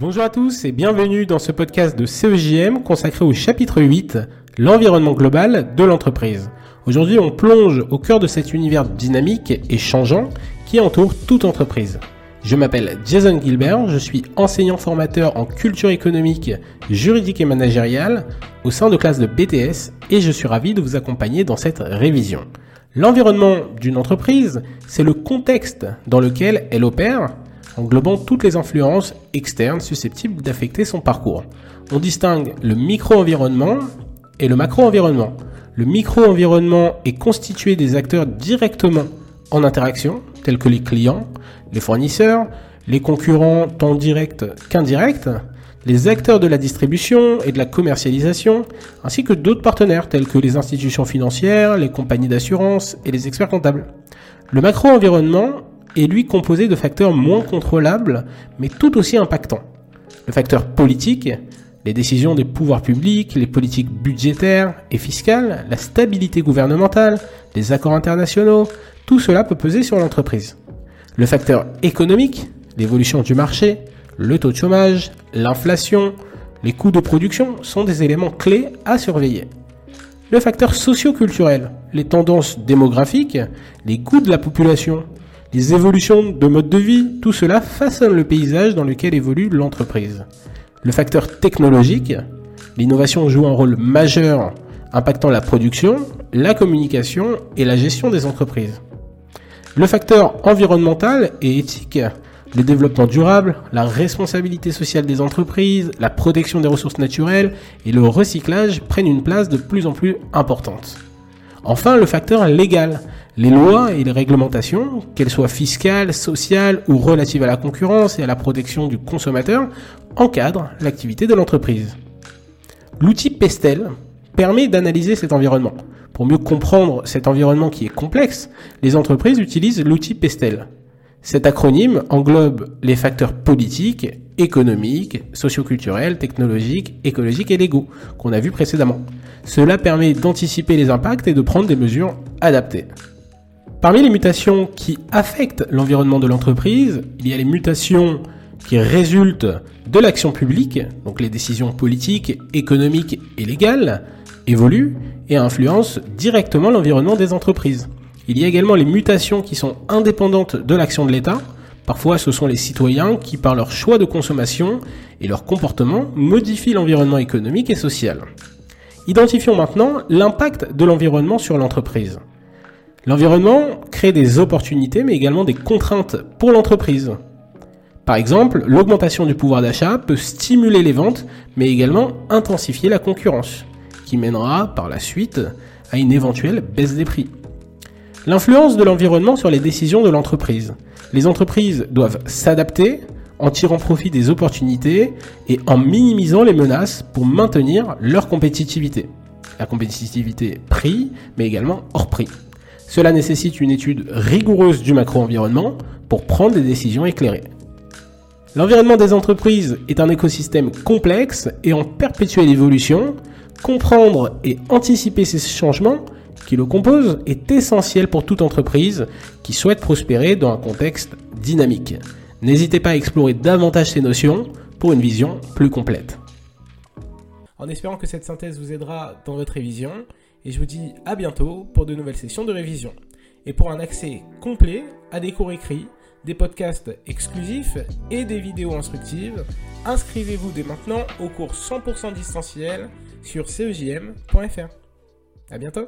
Bonjour à tous et bienvenue dans ce podcast de CEJM consacré au chapitre 8, l'environnement global de l'entreprise. Aujourd'hui, on plonge au cœur de cet univers dynamique et changeant qui entoure toute entreprise. Je m'appelle Jason Gilbert, je suis enseignant formateur en culture économique, juridique et managériale au sein de classe de BTS et je suis ravi de vous accompagner dans cette révision. L'environnement d'une entreprise, c'est le contexte dans lequel elle opère englobant toutes les influences externes susceptibles d'affecter son parcours. On distingue le micro-environnement et le macro-environnement. Le micro-environnement est constitué des acteurs directement en interaction, tels que les clients, les fournisseurs, les concurrents tant directs qu'indirects, les acteurs de la distribution et de la commercialisation, ainsi que d'autres partenaires tels que les institutions financières, les compagnies d'assurance et les experts comptables. Le macro-environnement est lui composé de facteurs moins contrôlables, mais tout aussi impactants. Le facteur politique, les décisions des pouvoirs publics, les politiques budgétaires et fiscales, la stabilité gouvernementale, les accords internationaux, tout cela peut peser sur l'entreprise. Le facteur économique, l'évolution du marché, le taux de chômage, l'inflation, les coûts de production sont des éléments clés à surveiller. Le facteur socio-culturel, les tendances démographiques, les coûts de la population, les évolutions de mode de vie, tout cela façonne le paysage dans lequel évolue l'entreprise. Le facteur technologique, l'innovation joue un rôle majeur impactant la production, la communication et la gestion des entreprises. Le facteur environnemental et éthique, le développement durable, la responsabilité sociale des entreprises, la protection des ressources naturelles et le recyclage prennent une place de plus en plus importante. Enfin, le facteur légal, les lois et les réglementations, qu'elles soient fiscales, sociales ou relatives à la concurrence et à la protection du consommateur, encadrent l'activité de l'entreprise. L'outil Pestel permet d'analyser cet environnement. Pour mieux comprendre cet environnement qui est complexe, les entreprises utilisent l'outil Pestel. Cet acronyme englobe les facteurs politiques, économiques, socioculturels, technologiques, écologiques et légaux qu'on a vus précédemment. Cela permet d'anticiper les impacts et de prendre des mesures adaptées. Parmi les mutations qui affectent l'environnement de l'entreprise, il y a les mutations qui résultent de l'action publique, donc les décisions politiques, économiques et légales évoluent et influencent directement l'environnement des entreprises. Il y a également les mutations qui sont indépendantes de l'action de l'État. Parfois, ce sont les citoyens qui, par leur choix de consommation et leur comportement, modifient l'environnement économique et social. Identifions maintenant l'impact de l'environnement sur l'entreprise. L'environnement crée des opportunités mais également des contraintes pour l'entreprise. Par exemple, l'augmentation du pouvoir d'achat peut stimuler les ventes mais également intensifier la concurrence, qui mènera par la suite à une éventuelle baisse des prix. L'influence de l'environnement sur les décisions de l'entreprise. Les entreprises doivent s'adapter en tirant profit des opportunités et en minimisant les menaces pour maintenir leur compétitivité. La compétitivité prix, mais également hors prix. Cela nécessite une étude rigoureuse du macro-environnement pour prendre des décisions éclairées. L'environnement des entreprises est un écosystème complexe et en perpétuelle évolution. Comprendre et anticiper ces changements qui le composent est essentiel pour toute entreprise qui souhaite prospérer dans un contexte dynamique. N'hésitez pas à explorer davantage ces notions pour une vision plus complète. En espérant que cette synthèse vous aidera dans votre révision, et je vous dis à bientôt pour de nouvelles sessions de révision. Et pour un accès complet à des cours écrits, des podcasts exclusifs et des vidéos instructives, inscrivez-vous dès maintenant au cours 100% distanciel sur cejm.fr. À bientôt